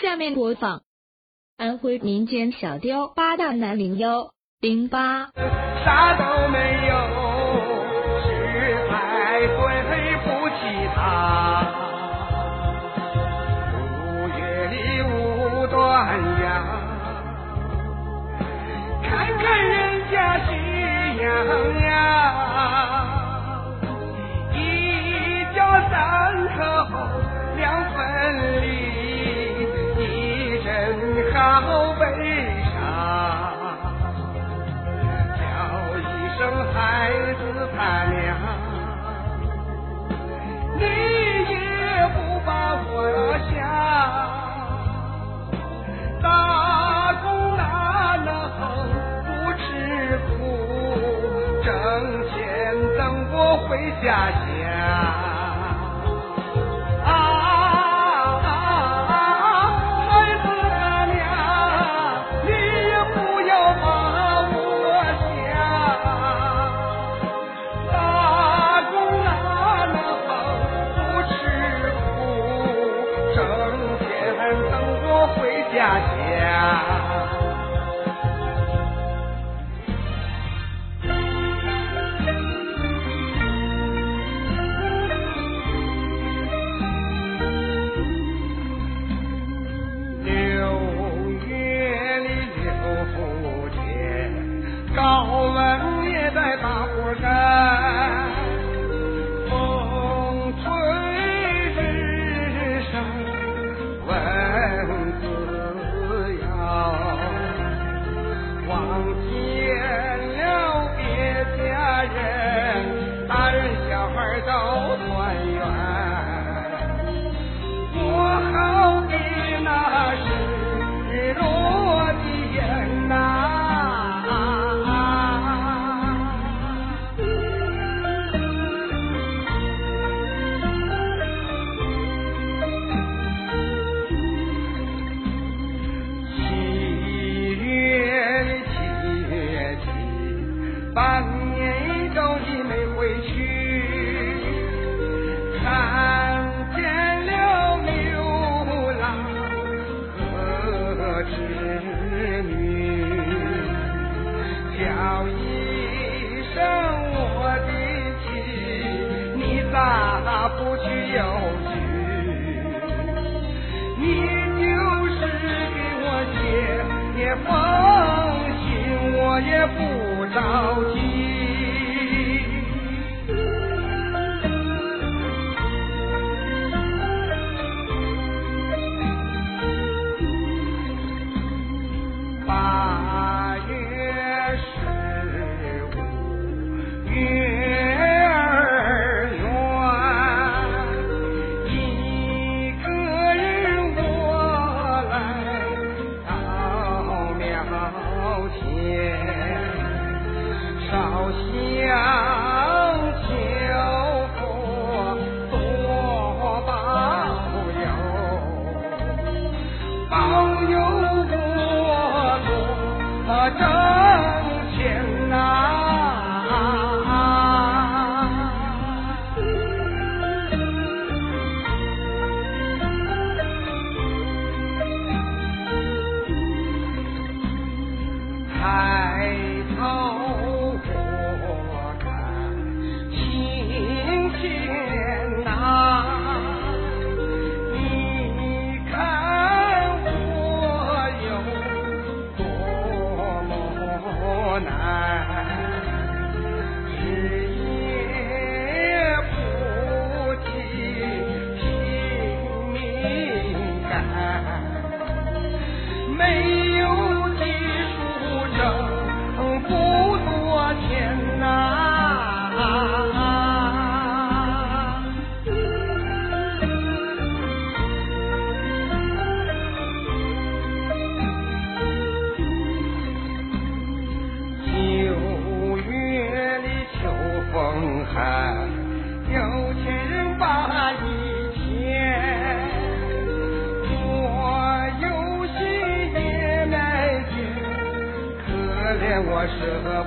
下面播放安徽民间小调《八大男零幺零八》。啥都没有，实爱对不起他。五月里无端阳，看看人家夕阳。回家乡。在大伙干。小九福多保佑，保佑我多。冷寒，有钱人把以前，我有心也买进，可怜我舍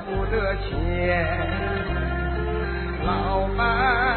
不得钱。老板。